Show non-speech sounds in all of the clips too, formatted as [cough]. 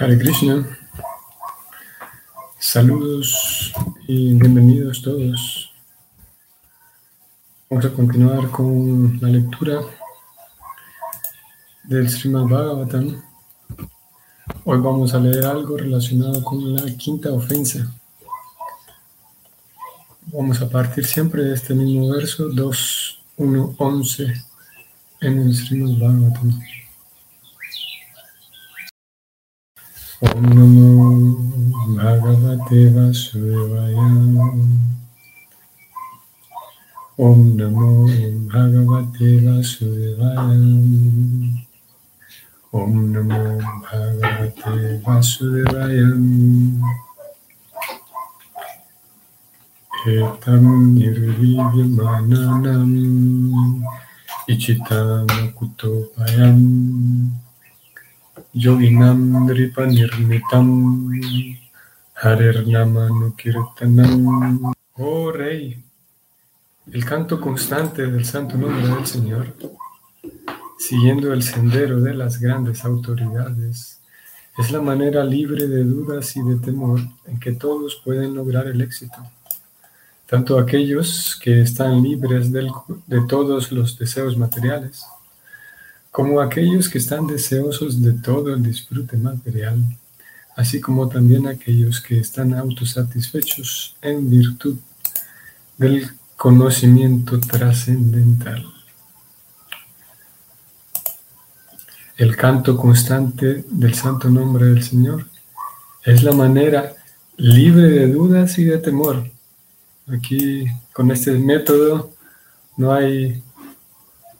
Hare Krishna. Saludos y bienvenidos todos. Vamos a continuar con la lectura del Srimad Bhagavatam. Hoy vamos a leer algo relacionado con la quinta ofensa. Vamos a partir siempre de este mismo verso 2, 1, 11 en el Srimad Bhagavatam. ॐ नमो भगवते वासुदेवाय ॐ नमो भगवते वासुदेवाय ॐ नमो भगवते वासुदेवाय एतं निर्वीर्यमानानाम् इच्छितामकुतोपयम् Yoginam Nirmitam Kirtanam. Oh Rey, el canto constante del santo nombre del Señor, siguiendo el sendero de las grandes autoridades, es la manera libre de dudas y de temor en que todos pueden lograr el éxito. Tanto aquellos que están libres de todos los deseos materiales, como aquellos que están deseosos de todo el disfrute material, así como también aquellos que están autosatisfechos en virtud del conocimiento trascendental. El canto constante del santo nombre del Señor es la manera libre de dudas y de temor. Aquí con este método no hay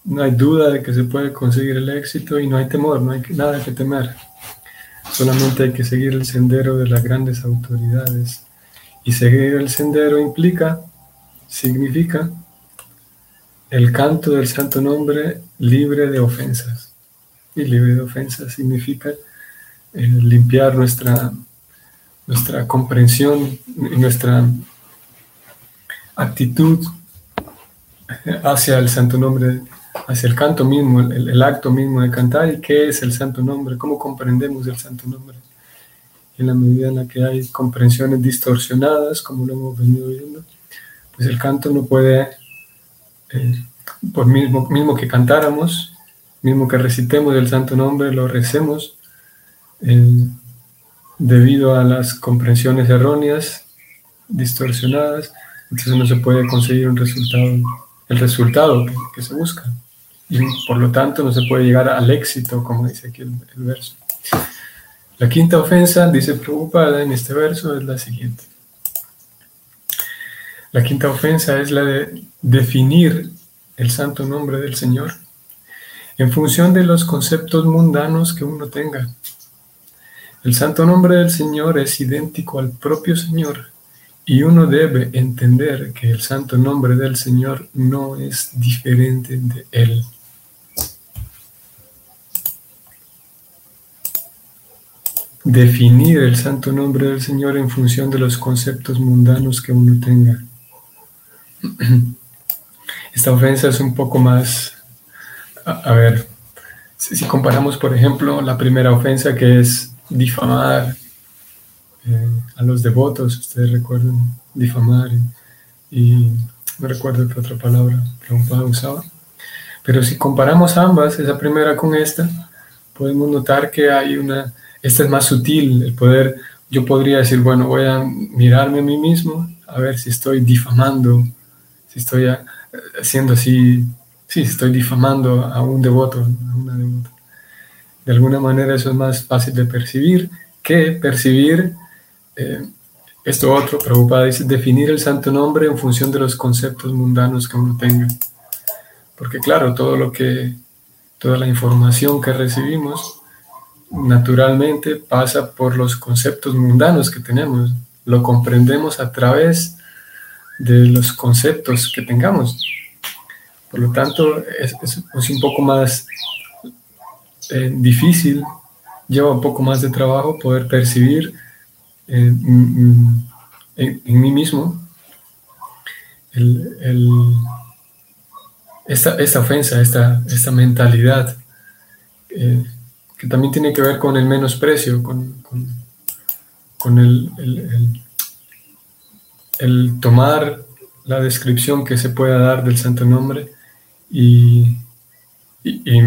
no hay duda de que se puede conseguir el éxito y no hay temor, no hay nada que temer. Solamente hay que seguir el sendero de las grandes autoridades. Y seguir el sendero implica, significa, el canto del santo nombre libre de ofensas. Y libre de ofensas significa eh, limpiar nuestra, nuestra comprensión nuestra actitud hacia el santo nombre hacia el canto mismo, el, acto mismo de cantar y qué es el santo nombre, cómo comprendemos el santo nombre. En la medida en la que hay comprensiones distorsionadas, como lo hemos venido viendo, pues el canto no puede, eh, por mismo, mismo que cantáramos, mismo que recitemos el santo nombre, lo recemos, eh, debido a las comprensiones erróneas, distorsionadas, entonces no se puede conseguir un resultado, el resultado que se busca y por lo tanto no se puede llegar al éxito, como dice aquí el, verso. La quinta ofensa, dice Prabhupada en este verso, es la siguiente. La quinta ofensa es la de definir el santo nombre del Señor en función de los conceptos mundanos que uno tenga. El santo nombre del Señor es idéntico al propio Señor y uno debe entender que el santo nombre del Señor no es diferente de Él. Definir el santo nombre del Señor en función de los conceptos mundanos que uno tenga. [clears throat] Esta ofensa es un poco más, a, ver, si, comparamos, por ejemplo, la primera ofensa que es difamar eh, a los devotos, ustedes recuerdan, difamar, y, no recuerdo qué otra palabra Prabhupada usaba, pero si comparamos ambas, esa primera con esta, podemos notar que hay una este es más sutil, el poder, yo podría decir, bueno, voy a mirarme a mí mismo, a ver si estoy difamando, si estoy haciendo así, sí, si estoy difamando a un devoto, a una devota. De alguna manera eso es más fácil de percibir que percibir eh, esto otro. Prabhupada dice definir el santo nombre en función de los conceptos mundanos que uno tenga. Porque claro, todo lo que, toda la información que recibimos naturalmente pasa por los conceptos mundanos que tenemos. Lo comprendemos a través de los conceptos que tengamos. Por lo tanto, es, un poco más eh, difícil, lleva un poco más de trabajo poder percibir eh, en, mí mismo esta, ofensa, esta, esta mentalidad. Eh, que también tiene que ver con el menosprecio, con, con, el, el, tomar la descripción que se pueda dar del santo nombre y, y,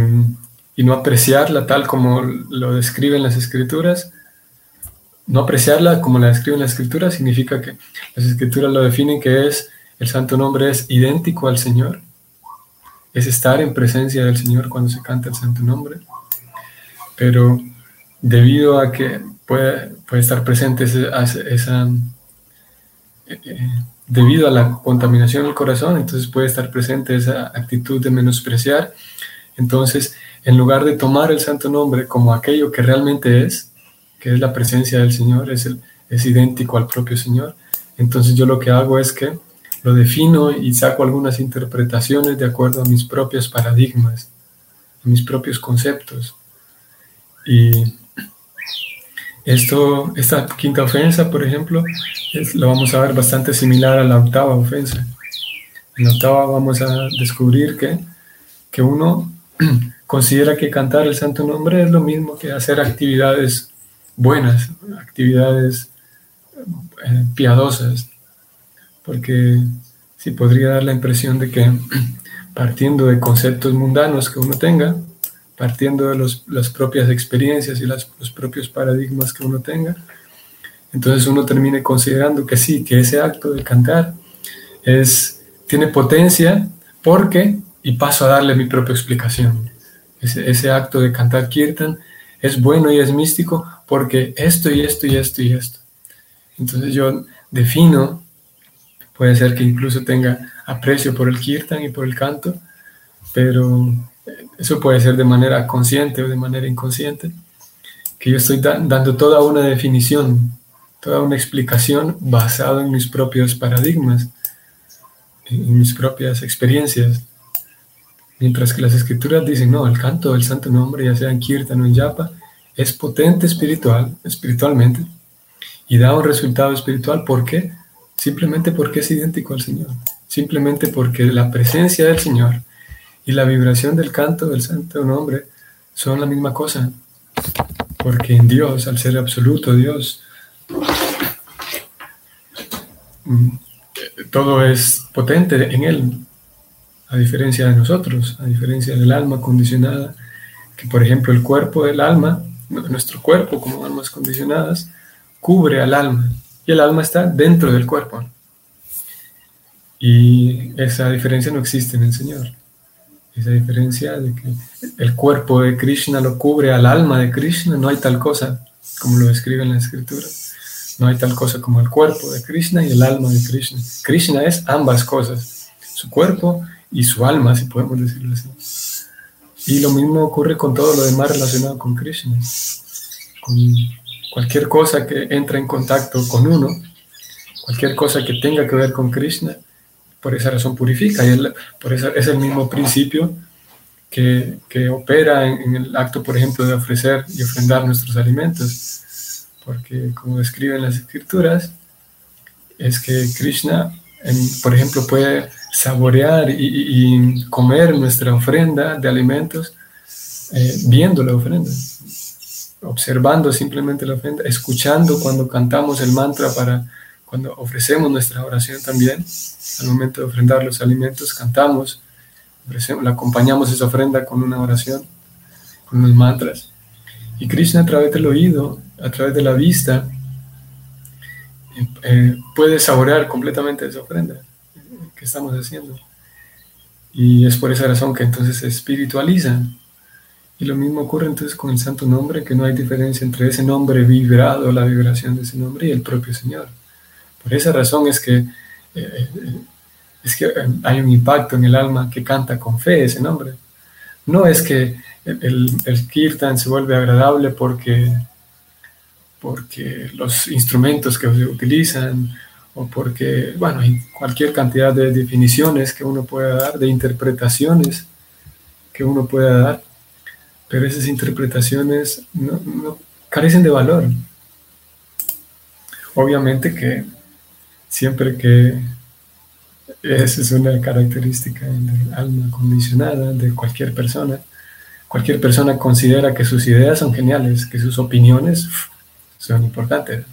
no apreciarla tal como lo describen las escrituras. No apreciarla como la describen las escrituras significa que las escrituras lo definen que es el santo nombre es idéntico al Señor. Es estar en presencia del Señor cuando se canta el santo nombre. Pero debido a que puede, puede estar presente esa, eh, eh, debido a la contaminación del corazón, entonces puede estar presente esa actitud de menospreciar. Entonces, en lugar de tomar el santo nombre como aquello que realmente es, que es la presencia del Señor, es, el, es idéntico al propio Señor, entonces yo lo que hago es que lo defino y saco algunas interpretaciones de acuerdo a mis propios paradigmas, a mis propios conceptos. Y esto, esta quinta ofensa, por ejemplo, lo vamos a ver bastante similar a la octava ofensa. En la octava vamos a descubrir que, que uno [clears throat] considera que cantar el santo nombre es lo mismo que hacer actividades buenas, actividades eh, piadosas, porque sí podría dar la impresión de que [clears throat] partiendo de conceptos mundanos que uno tenga, partiendo de las propias experiencias y los propios paradigmas que uno tenga, entonces uno termine considerando que sí, que ese acto de cantar es, tiene potencia porque, y paso a darle mi propia explicación, ese, ese acto de cantar kirtan es bueno y es místico porque esto y esto y esto y esto. Entonces yo defino, puede ser que incluso tenga aprecio por el kirtan y por el canto, pero eso puede ser de manera consciente o de manera inconsciente, que yo estoy dando toda una definición, toda una explicación basada en mis propios paradigmas, en mis propias experiencias. Mientras que las escrituras dicen, no, el canto del santo nombre, ya sea en Kirtan o en Yapa, es potente espiritual, espiritualmente, y da un resultado espiritual. ¿Por qué? Simplemente porque es idéntico al Señor. Simplemente porque la presencia del Señor y la vibración del canto del santo nombre son la misma cosa. Porque en Dios, al ser absoluto Dios, mm, todo es potente en Él, a diferencia de nosotros, a diferencia del alma condicionada, que por ejemplo el cuerpo del alma, nuestro cuerpo como almas condicionadas, cubre al alma y el alma está dentro del cuerpo. Y esa diferencia no existe en el Señor esa diferencia de que el cuerpo de Krishna lo cubre al alma de Krishna, no hay tal cosa como lo describe en la escritura. No hay tal cosa como el cuerpo de Krishna y el alma de Krishna. Krishna es ambas cosas, su cuerpo y su alma, si podemos decirlo así. Y lo mismo ocurre con todo lo demás relacionado con Krishna. Con cualquier cosa que entra en contacto con uno, cualquier cosa que tenga que ver con Krishna, por esa razón purifica. Y por eso es el mismo principio que, que opera en, el acto, por ejemplo, de ofrecer y ofrendar nuestros alimentos. Porque como describen las escrituras, es que Krishna, por ejemplo, puede saborear y, comer nuestra ofrenda de alimentos eh, viendo la ofrenda, observando simplemente la ofrenda, escuchando cuando cantamos el mantra para cuando ofrecemos nuestra oración también, al momento de ofrendar los alimentos, cantamos, ofrecemos, acompañamos esa ofrenda con una oración, con unos mantras. Y Krishna a través del oído, a través de la vista, eh, eh, puede saborear completamente esa ofrenda que estamos haciendo. Y es por esa razón que entonces se espiritualiza. Y lo mismo ocurre entonces con el santo nombre, que no hay diferencia entre ese nombre vibrado, la vibración de ese nombre y el propio Señor. Por esa razón es que, eh, es que hay un impacto en el alma que canta con fe ese nombre. No es que el, kirtan se vuelve agradable porque, porque los instrumentos que se utilizan o porque, bueno, hay cualquier cantidad de definiciones que uno pueda dar, de interpretaciones que uno pueda dar, pero esas interpretaciones carecen de valor. Obviamente que siempre que esa es una característica del alma condicionada de cualquier persona, cualquier persona considera que sus ideas son geniales, que sus opiniones son importantes.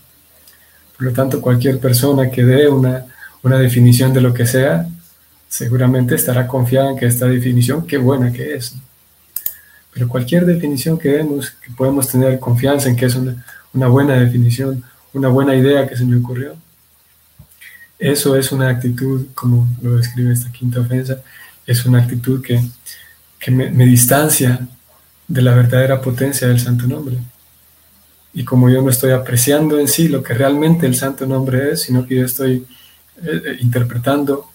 Por lo tanto, cualquier persona que dé una, una definición de lo que sea, seguramente estará confiada en que esta definición, qué buena que es. Pero cualquier definición que demos, que podemos tener confianza en que es una, una buena definición, una buena idea que se me ocurrió, eso es una actitud, como lo describe esta quinta ofensa, es una actitud que, que me, distancia de la verdadera potencia del santo nombre. Y como yo no estoy apreciando en sí lo que realmente el santo nombre es, sino que yo estoy eh, eh, interpretando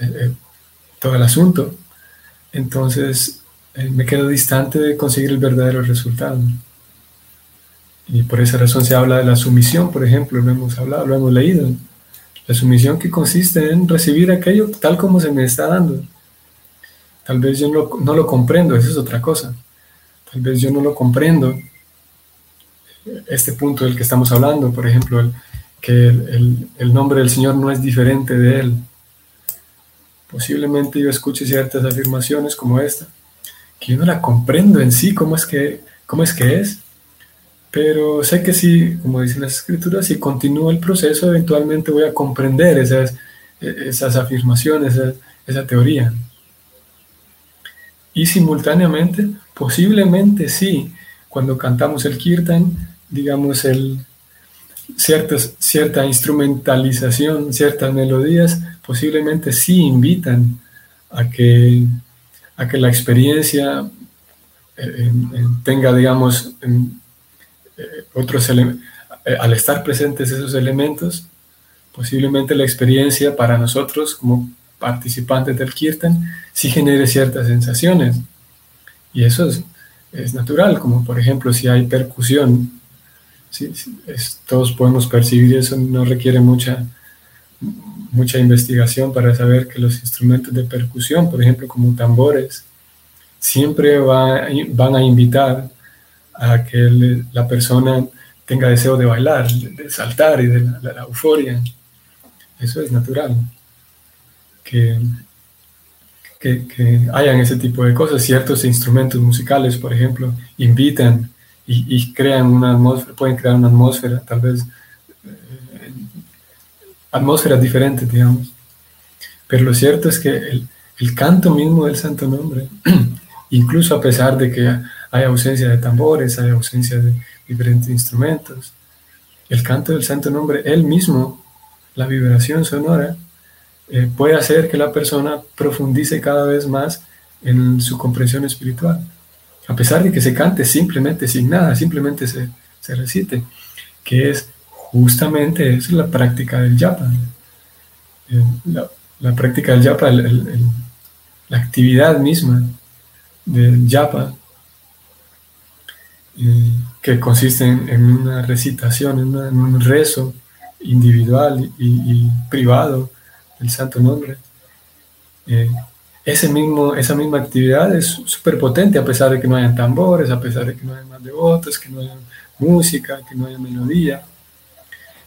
eh, todo el asunto, entonces me quedo distante de conseguir el verdadero resultado. Y por esa razón se habla de la sumisión, por ejemplo, lo hemos hablado, lo hemos leído. La sumisión que consiste en recibir aquello tal como se me está dando. Tal vez yo no, lo comprendo, eso es otra cosa. Tal vez yo no lo comprendo, este punto del que estamos hablando, por ejemplo, el, que el, el, nombre del Señor no es diferente de Él. Posiblemente yo escuche ciertas afirmaciones como esta, que yo no la comprendo en sí, cómo es que, cómo es, que es, pero sé que si, como dicen las escrituras, si continúa el proceso, eventualmente voy a comprender esas, esas afirmaciones, esa, esa teoría. Y simultáneamente, posiblemente sí, cuando cantamos el kirtan, digamos, el, ciertas, cierta instrumentalización, ciertas melodías, posiblemente sí invitan a que, a que la experiencia eh, tenga, digamos, eh, otros. Eh, al estar presentes esos elementos, posiblemente la experiencia para nosotros como participantes del kirtan sí genere ciertas sensaciones. Y eso es, natural, como por ejemplo si hay percusión todos podemos percibir eso, no requiere mucha, mucha investigación para saber que los instrumentos de percusión, por ejemplo, como tambores, siempre van a invitar a que la persona tenga deseo de bailar, de, saltar y de la, euforia. Eso es natural. Que, que, que hayan ese tipo de cosas. Ciertos instrumentos musicales, por ejemplo, invitan y, crean una atmósfera, pueden crear una atmósfera, tal vez eh, atmósferas diferentes, digamos. Pero lo cierto es que el, el canto mismo del Santo Nombre, [clears throat] incluso a pesar de que hay ausencia de tambores, hay ausencia de diferentes instrumentos, el canto del Santo Nombre, él mismo, la vibración sonora, eh, puede hacer que la persona profundice cada vez más en su comprensión espiritual a pesar de que se cante simplemente sin nada, simplemente se, se recite, que es justamente es la práctica del yapa. Eh, la, práctica del yapa, la actividad misma del yapa, que consiste en, una recitación, en, un rezo individual y, privado del santo nombre. Eh, ese mismo, esa misma actividad es súper potente a pesar de que no hayan tambores, a pesar de que no haya más devotos, que no haya música, que no haya melodía.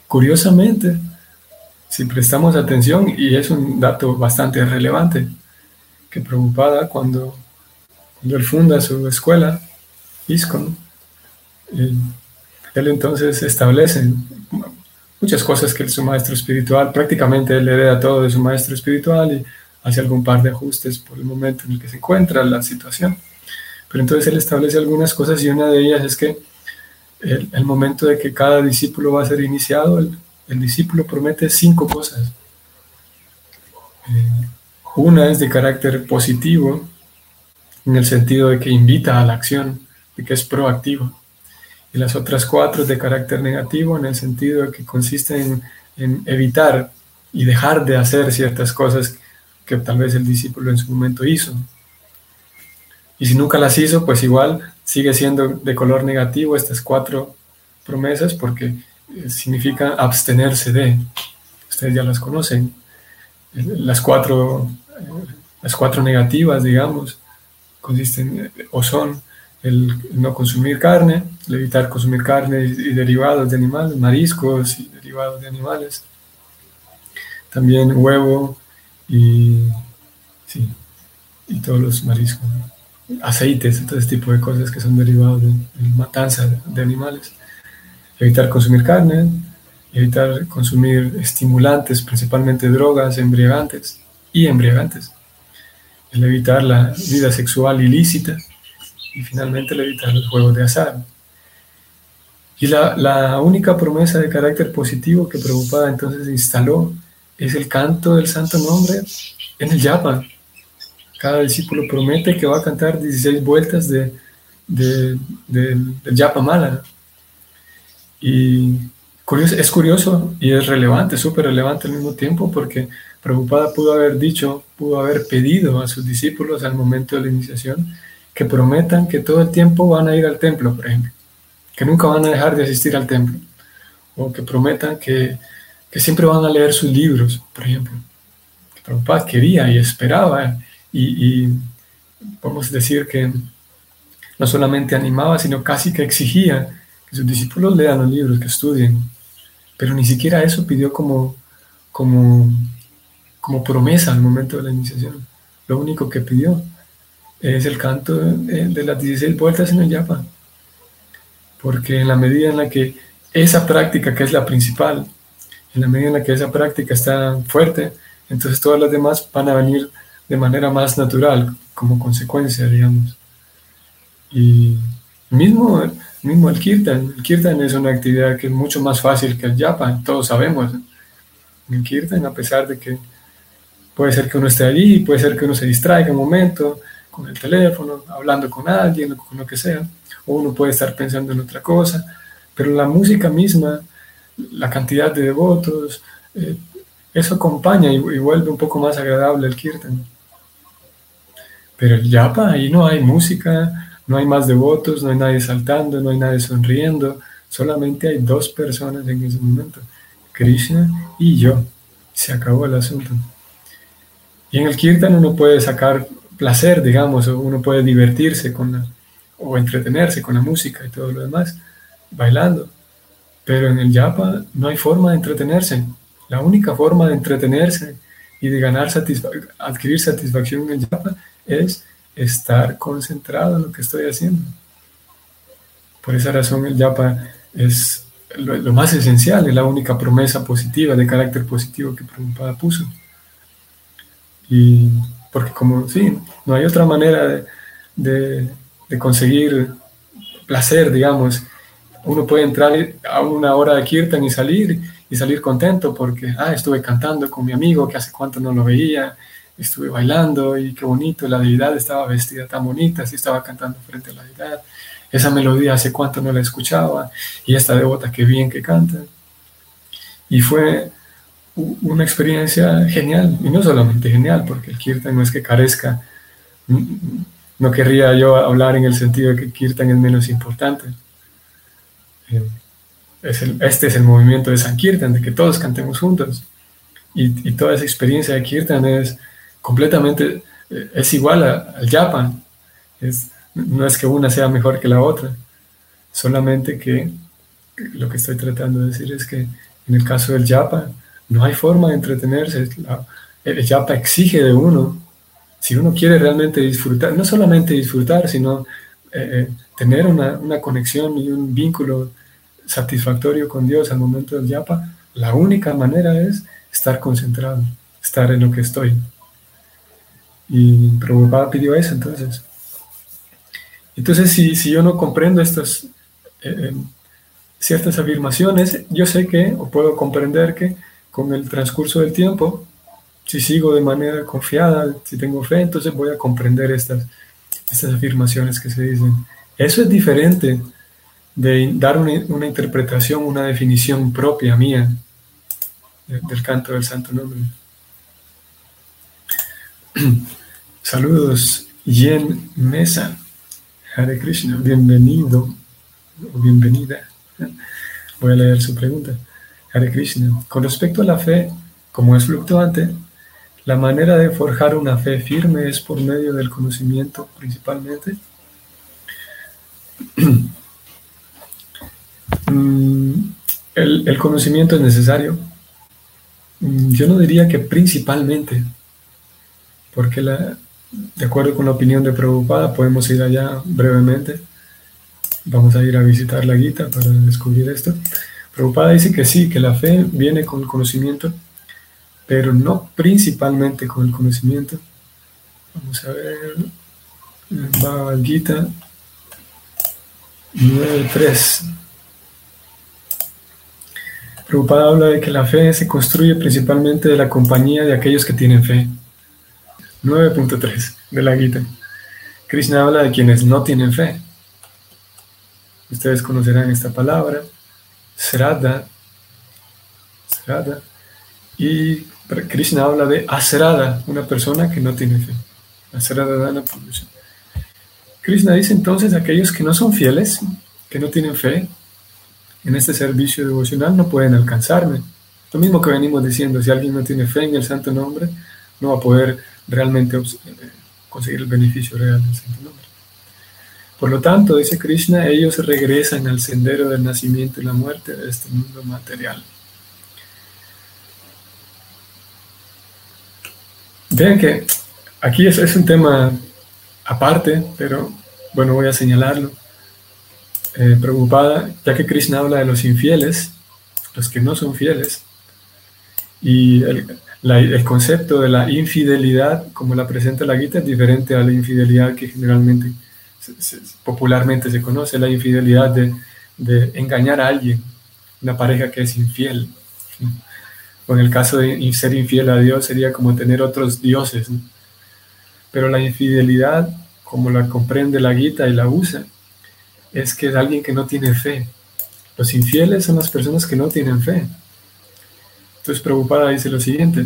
Curiosamente, si prestamos atención, y es un dato bastante relevante, que Prabhupada cuando, cuando él funda su escuela, ISKCON, él, entonces establece muchas cosas que su maestro espiritual, prácticamente él hereda todo de su maestro espiritual y hace algún par de ajustes por el momento en el que se encuentra la situación. Pero entonces él establece algunas cosas y una de ellas es que el, momento de que cada discípulo va a ser iniciado, el, el discípulo promete cinco cosas. Eh, una es de carácter positivo, en el sentido de que invita a la acción, de que es proactivo. Y las otras cuatro de carácter negativo, en el sentido de que consiste en, evitar y dejar de hacer ciertas cosas que tal vez el discípulo en su momento hizo. Y si nunca las hizo, pues igual sigue siendo de color negativo estas cuatro promesas porque eh, significa abstenerse de. Ustedes ya las conocen. Las cuatro, eh, las cuatro negativas, digamos, consisten o son el no consumir carne, el evitar consumir carne y derivados de animales, mariscos y derivados de animales. También huevo, y, sí, y todos los mariscos. aceites, todo ese tipo de cosas que son derivados de, matanza de animales. Evitar consumir carne, evitar consumir estimulantes, principalmente drogas, embriagantes y embriagantes. El evitar la vida sexual ilícita y finalmente evitar los juegos de azar. Y la, única promesa de carácter positivo que Prabhupada entonces instaló es el canto del santo nombre en el yapa. Cada discípulo promete que va a cantar 16 vueltas de, de, del yapa mala. Y curioso, es curioso y es relevante, súper relevante al mismo tiempo, porque Prabhupada pudo haber dicho, pudo haber pedido a sus discípulos al momento de la iniciación que prometan que todo el tiempo van a ir al templo, por ejemplo, que nunca van a dejar de asistir al templo, o que prometan que que siempre van a leer sus libros, por ejemplo. Que Prabhupada quería y esperaba y, y podemos decir que no solamente animaba, sino casi que exigía que sus discípulos lean los libros, que estudien. Pero ni siquiera eso pidió como, como, como promesa al momento de la iniciación. Lo único que pidió es el canto de, de las 16 vueltas en el yapa. Porque en la medida en la que esa práctica, que es la principal, en la medida en la que esa práctica está fuerte, entonces todas las demás van a venir de manera más natural, como consecuencia, digamos. Y mismo, mismo el kirtan, el kirtan es una actividad que es mucho más fácil que el yapa, todos sabemos. El kirtan, a pesar de que puede ser que uno esté allí, puede ser que uno se distraiga un momento con el teléfono, hablando con alguien, con lo que sea, o uno puede estar pensando en otra cosa, pero la música misma la cantidad de devotos, eh, eso acompaña y, vuelve un poco más agradable el kirtan. Pero el yapa, ahí no hay música, no hay más devotos, no hay nadie saltando, no hay nadie sonriendo, solamente hay dos personas en ese momento, Krishna y yo. Se acabó el asunto. Y en el kirtan uno puede sacar placer, digamos, uno puede divertirse con o entretenerse con la música y todo lo demás, bailando. Pero en el yapa no hay forma de entretenerse. La única forma de entretenerse y de ganar adquirir satisfacción en el yapa es estar concentrado en lo que estoy haciendo. Por esa razón el yapa es lo, más esencial, es la única promesa positiva, de carácter positivo que Prabhupada puso. Y porque como, sí, no hay otra manera de, de conseguir placer, digamos, uno puede entrar a una hora de kirtan y salir y salir contento porque, ah, estuve cantando con mi amigo que hace cuánto no lo veía, estuve bailando y qué bonito, la deidad estaba vestida tan bonita, así estaba cantando frente a la deidad, esa melodía hace cuánto no la escuchaba y esta devota qué bien que canta. Y fue una experiencia genial, y no solamente genial, porque el kirtan no es que carezca, no querría yo hablar en el sentido de que kirtan es menos importante, este es el movimiento de Sankirtan, de que todos cantemos juntos. Y, toda esa experiencia de Kirtan es completamente, eh, es igual al Japan. Es, no es que una sea mejor que la otra, solamente que lo que estoy tratando de decir es que en el caso del Japan no hay forma de entretenerse. el Japa exige de uno, si uno quiere realmente disfrutar, no solamente disfrutar, sino eh, eh, tener una, una, conexión y un vínculo satisfactorio con Dios al momento del yapa, la única manera es estar concentrado, estar en lo que estoy. Y Prabhupada pidió eso entonces. Entonces, si, si yo no comprendo estas eh, ciertas afirmaciones, yo sé que, o puedo comprender que con el transcurso del tiempo, si sigo de manera confiada, si tengo fe, entonces voy a comprender estas, estas afirmaciones que se dicen. Eso es diferente de dar una, interpretación, una definición propia mía del canto del Santo Nombre. [clears throat] Saludos, Yen Mesa. Hare Krishna, bienvenido o bienvenida. Voy a leer su pregunta. Hare Krishna, con respecto a la fe, como es fluctuante, la manera de forjar una fe firme es por medio del conocimiento principalmente. [clears throat] Mm, el, conocimiento es necesario. Mm, yo no diría que principalmente, porque la, de acuerdo con la opinión de Prabhupada, podemos ir allá brevemente. Vamos a ir a visitar la Gita para descubrir esto. Prabhupada dice que sí, que la fe viene con el conocimiento, pero no principalmente con el conocimiento. Vamos a ver. Bhagavad Gita 9.3. Prabhupada habla de que la fe se construye principalmente de la compañía de aquellos que tienen fe. 9.3 de la Gita. Krishna habla de quienes no tienen fe. Ustedes conocerán esta palabra, Srada. Srada. Y Krishna habla de Asrada, una persona que no tiene fe. Asrada Dana Krishna dice entonces aquellos que no son fieles, que no tienen fe, en este servicio devocional no pueden alcanzarme. Lo mismo que venimos diciendo, si alguien no tiene fe en el santo nombre, no va a poder realmente eh, conseguir el beneficio real del santo nombre. Por lo tanto, dice Krishna, ellos regresan al sendero del nacimiento y la muerte de este mundo material. Vean que aquí es, es un tema aparte, pero bueno, voy a señalarlo eh, preocupada, ya que Krishna habla de los infieles, los que no son fieles, y el, concepto de la infidelidad, como la presenta la Gita, es diferente a la infidelidad que generalmente, popularmente se conoce, la infidelidad de, de, engañar a alguien, una pareja que es infiel. O en el caso de ser infiel a Dios sería como tener otros dioses. Pero la infidelidad, como la comprende la Gita y la usa, es que es alguien que no tiene fe. Los infieles son las personas que no tienen fe. Entonces, preocupada dice lo siguiente,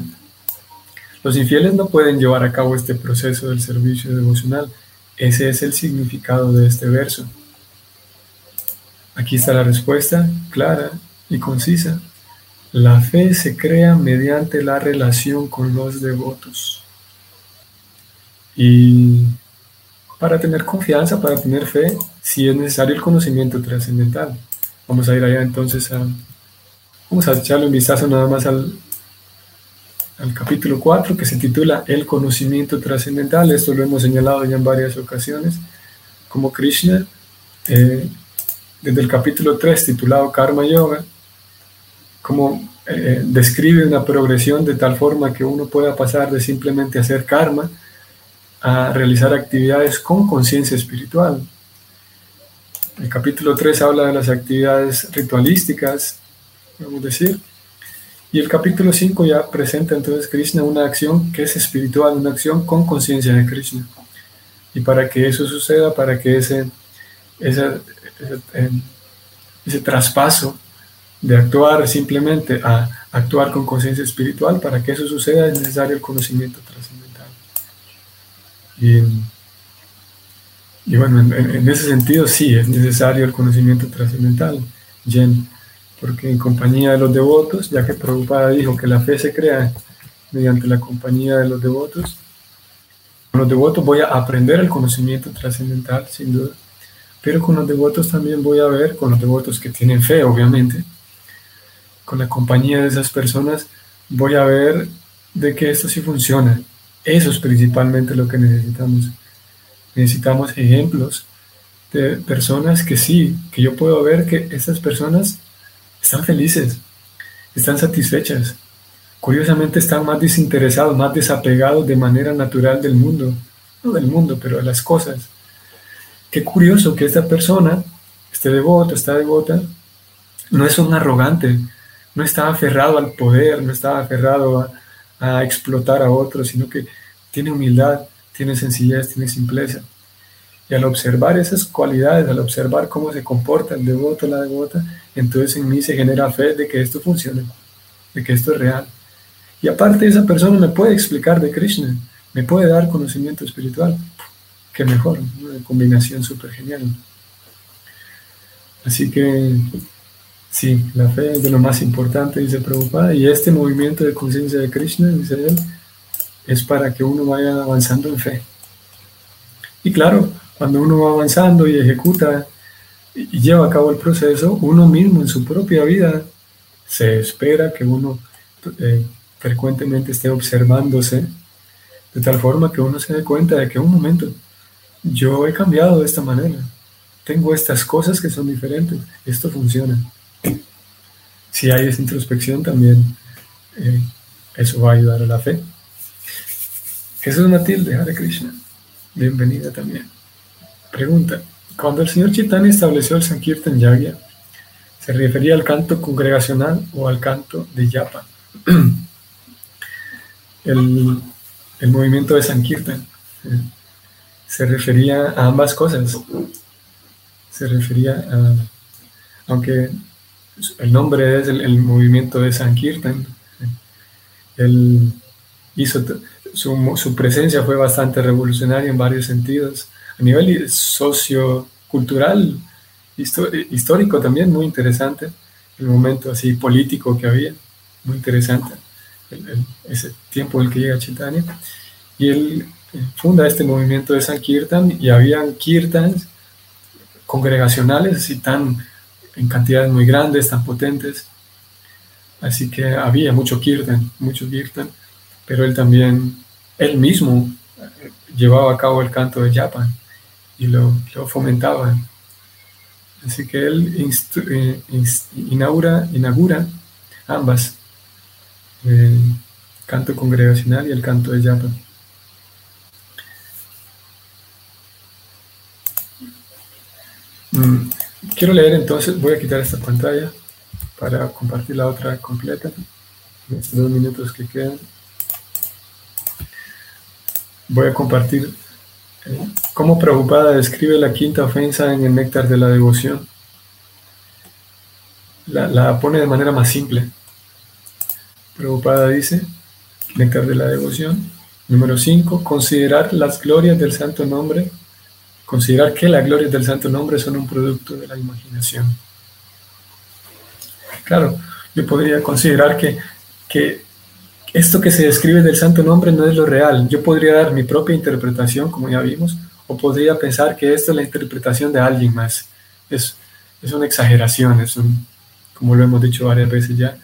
los infieles no pueden llevar a cabo este proceso del servicio devocional. Ese es el significado de este verso. Aquí está la respuesta clara y concisa. La fe se crea mediante la relación con los devotos. Y para tener confianza, para tener fe, si es necesario el conocimiento trascendental. Vamos a ir allá entonces a... Vamos a echarle un vistazo nada más al, al capítulo 4 que se titula El conocimiento trascendental. Esto lo hemos señalado ya en varias ocasiones. Como Krishna, eh, desde el capítulo 3 titulado Karma Yoga, como eh, describe una progresión de tal forma que uno pueda pasar de simplemente hacer karma a realizar actividades con conciencia espiritual. El capítulo 3 habla de las actividades ritualísticas, vamos a decir, y el capítulo 5 ya presenta entonces Krishna una acción que es espiritual, una acción con conciencia de Krishna. Y para que eso suceda, para que ese, ese, em, ese traspaso de actuar simplemente a actuar con conciencia espiritual, para que eso suceda es necesario el conocimiento trascendental. Y, bueno, en, ese sentido sí es necesario el conocimiento trascendental, Jen, porque en compañía de los devotos, ya que Prabhupada dijo que la fe se crea mediante la compañía de los devotos, con los devotos voy a aprender el conocimiento trascendental, sin duda, pero con los devotos también voy a ver, con los devotos que tienen fe, obviamente, con la compañía de esas personas, voy a ver de que esto sí funciona, eso es principalmente lo que necesitamos. Necesitamos ejemplos de personas que sí, que yo puedo ver que esas personas están felices, están satisfechas. Curiosamente están más desinteresados, más desapegados de manera natural del mundo. No del mundo, pero de las cosas. Qué curioso que esta persona, este devoto, esta devota, no es un arrogante, no está aferrado al poder, no está aferrado a, a explotar a otros, sino que tiene humildad, tiene sencillez, tiene simpleza. Y al observar esas cualidades, al observar cómo se comporta el devoto, la devota, entonces en mí se genera fe de que esto funciona, de que esto es real. Y aparte esa persona me puede explicar de Krishna, me puede dar conocimiento espiritual. Qué mejor, una combinación súper genial. Así que Sí, la fe es de lo más importante, dice Prabhupada, y este movimiento de conciencia de Krishna, dice él, es para que uno vaya avanzando en fe. Y claro, cuando uno va avanzando y ejecuta y lleva a cabo el proceso, uno mismo en su propia vida se espera que uno eh, frecuentemente esté observándose De tal forma que uno se dé cuenta de que un momento, yo he cambiado de esta manera. Tengo estas cosas que son diferentes. Esto funciona. Si hay esa introspección también, eh, eso va a ayudar a la fe. Es Matilde, Hare Krishna. Bienvenida también. Pregunta. Cuando el señor Chaitanya estableció el Sankirtan Yagya, ¿se refería al canto congregacional o al canto de yapa? [clears throat] el, movimiento de Sankirtan eh, se refería a ambas cosas. Se refería a, aunque el nombre es el, movimiento de Sankirtan, eh, él hizo su, presencia fue bastante revolucionaria en varios sentidos. A nivel sociocultural, histórico también, muy interesante. El momento así político que había, muy interesante. ese tiempo en el que llega Chaitanya. Y él eh, funda este movimiento de Sankirtan y habían kirtans congregacionales así tan en cantidades muy grandes, tan potentes. Así que había mucho kirtan, mucho kirtan, pero él también él mismo eh, llevaba a cabo el canto de Japan y lo, fomentaba. Así que él eh, inaugura, inaugura ambas, el canto congregacional y el canto de Japan. Mm, quiero leer entonces, voy a quitar esta pantalla para compartir la otra completa en estos dos minutos que quedan voy a compartir eh, cómo Preocupada describe la quinta ofensa en el néctar de la devoción. La, pone de manera más simple. Preocupada dice, néctar de la devoción, número 5, considerar las glorias del santo nombre, considerar que las glorias del santo nombre son un producto de la imaginación. Claro, yo podría considerar que, que esto que se describe del santo nombre no es lo real. Yo podría dar mi propia interpretación, como ya vimos, o podría pensar que esto es la interpretación de alguien más. Es, es una exageración, es un, como lo hemos dicho varias veces ya.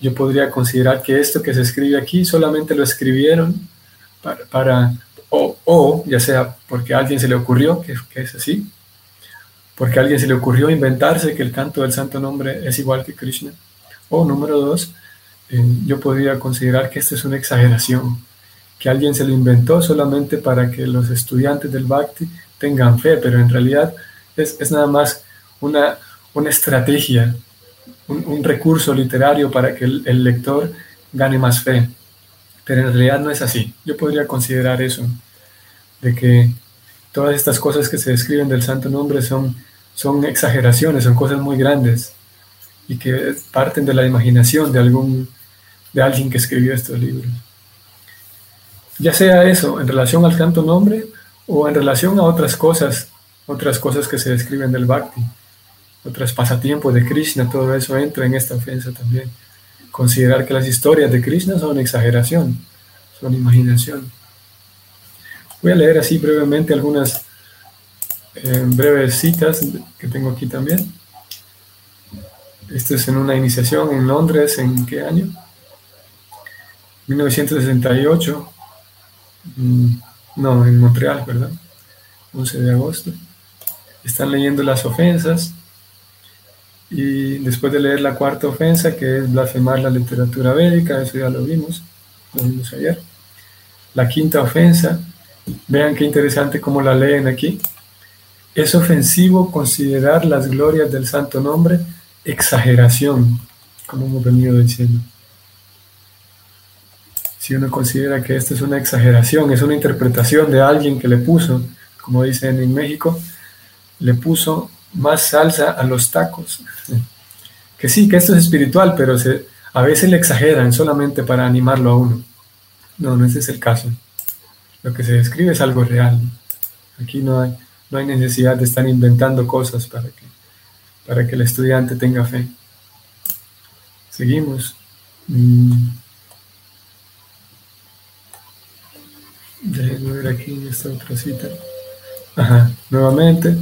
Yo podría considerar que esto que se escribe aquí solamente lo escribieron para, para o, o, ya sea porque a alguien se le ocurrió, que, que es así, porque a alguien se le ocurrió inventarse que el canto del santo nombre es igual que Krishna, o número dos, eh, yo podría considerar que esto es una exageración, que alguien se lo inventó solamente para que los estudiantes del Bhakti tengan fe, pero en realidad es, nada más una, una estrategia, un, recurso literario para que el, lector gane más fe. Pero en realidad no es así. Yo podría considerar eso, de que todas estas cosas que se describen del santo nombre son, son exageraciones, son cosas muy grandes y que parten de la imaginación de algún de alguien que escribió estos libros. Ya sea eso en relación al canto nombre o en relación a otras cosas, otras cosas que se describen del bhakti, otros pasatiempos de Krishna, todo eso entra en esta ofensa también. Considerar que las historias de Krishna son exageración, son imaginación. Voy a leer así brevemente algunas eh, breves citas que tengo aquí también. Esto es en una iniciación en Londres, ¿en qué año? 1968, mm, no, en Montreal, ¿verdad? 11 de agosto. Están leyendo las ofensas y después de leer la cuarta ofensa, que es blasfemar la literatura védica, eso ya lo vimos, lo vimos ayer. La quinta ofensa, vean qué interesante cómo la leen aquí. Es ofensivo considerar las glorias del santo nombre exageración, como hemos venido diciendo si uno considera que esto es una exageración, es una interpretación de alguien que le puso, como dicen en México, le puso más salsa a los tacos. Que sí, que esto es espiritual, pero a veces le exageran solamente para animarlo a uno. No, no ese es el caso. Lo que se describe es algo real. Aquí no hay, no hay necesidad de estar inventando cosas para que, para que el estudiante tenga fe. Seguimos. Mm. Déjenme ver aquí en esta otra cita. Ajá, nuevamente.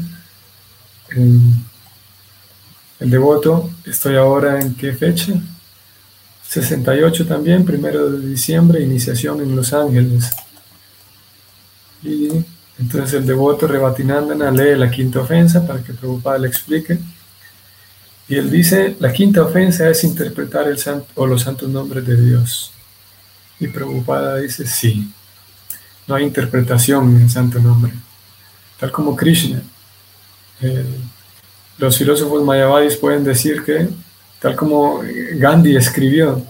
el devoto, estoy ahora en qué fecha? 68 también, primero de diciembre, iniciación en Los Ángeles. Y entonces el devoto Rebatinandana lee la quinta ofensa para que Prabhupada le explique. Y él dice, la quinta ofensa es interpretar el santo, o los santos nombres de Dios. Y Prabhupada dice, sí, no hay interpretación en el santo nombre. Tal como Krishna. Eh, los filósofos mayavadis pueden decir que, tal como Gandhi escribió,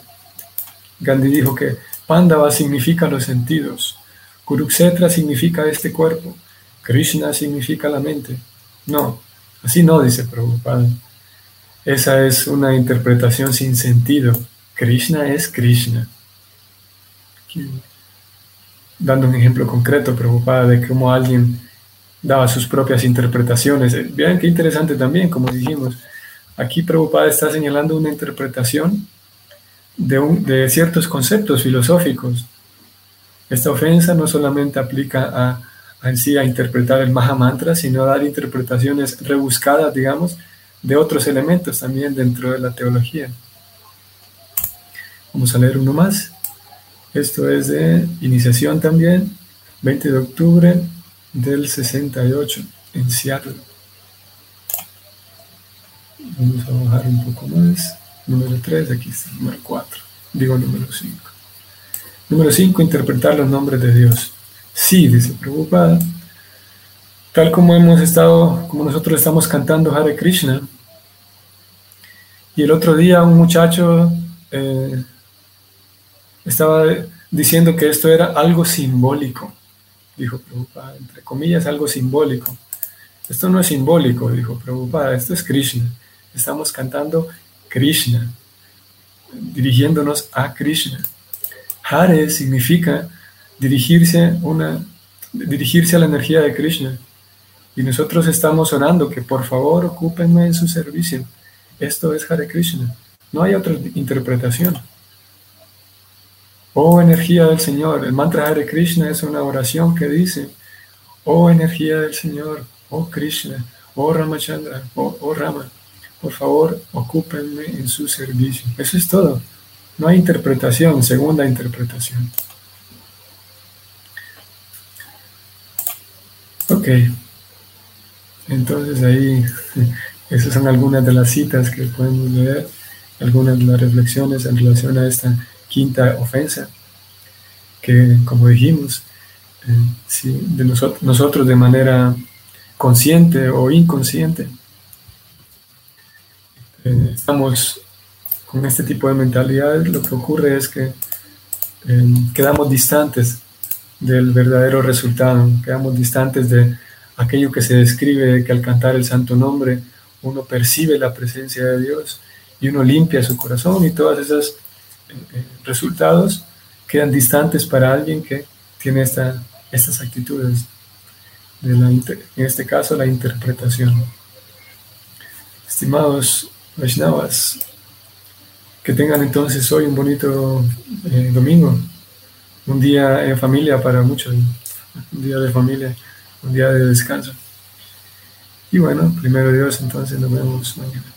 Gandhi dijo que Pandava significa los sentidos, Kurukshetra significa este cuerpo, Krishna significa la mente. No, así no dice Prabhupada. Esa es una interpretación sin sentido. Krishna es Krishna. Dando un ejemplo concreto, Prabhupada, de cómo alguien daba sus propias interpretaciones. Vean qué interesante también, como dijimos. Aquí Prabhupada está señalando una interpretación de, ciertos conceptos filosóficos. Esta ofensa no solamente aplica a, en sí a interpretar el Maha Mantra, sino a dar interpretaciones rebuscadas, digamos, de otros elementos también dentro de la teología. Vamos a leer uno más. Esto es de iniciación también, 20 de octubre del 68 en Seattle. Vamos a bajar un poco más. Número 3, aquí está, número 4. Digo número 5. Número 5, interpretar los nombres de Dios. Sí, dice preocupada. Tal como hemos estado, como nosotros estamos cantando Hare Krishna. Y el otro día un muchacho eh, estaba diciendo que esto era algo simbólico. Dijo Prabhupada, entre comillas, algo simbólico. Esto no es simbólico, dijo Prabhupada, esto es Krishna. Estamos cantando Krishna, dirigiéndonos a Krishna. Hare significa dirigirse, una, dirigirse a la energía de Krishna. Y nosotros estamos orando que por favor ocúpenme en su servicio. Esto es Hare Krishna. No hay otra interpretación. Oh energía del Señor. El mantra Hare Krishna es una oración que dice, oh energía del Señor, oh Krishna, oh Ramachandra, oh, oh Rama por favor, ocúpenme en su servicio. Eso es todo. No hay interpretación, segunda interpretación. Ok. Entonces ahí, [laughs] esas son algunas de las citas que podemos leer, algunas de las reflexiones en relación a esta quinta ofensa, que como dijimos, eh, de nosotros, de manera consciente o inconsciente, estamos con este tipo de mentalidad, lo que ocurre es que em, quedamos distantes del verdadero resultado, quedamos distantes de aquello que se describe que al cantar el santo nombre uno percibe la presencia de Dios y uno limpia su corazón y eh, eh, resultados quedan distantes para alguien que tiene esta, estas actitudes, de la, en este caso la interpretación. Estimados Vaishnavas. Que tengan entonces hoy un bonito eh, domingo, un día en familia para muchos, un día de familia, un día de descanso. Y bueno, primero Dios, entonces nos vemos mañana.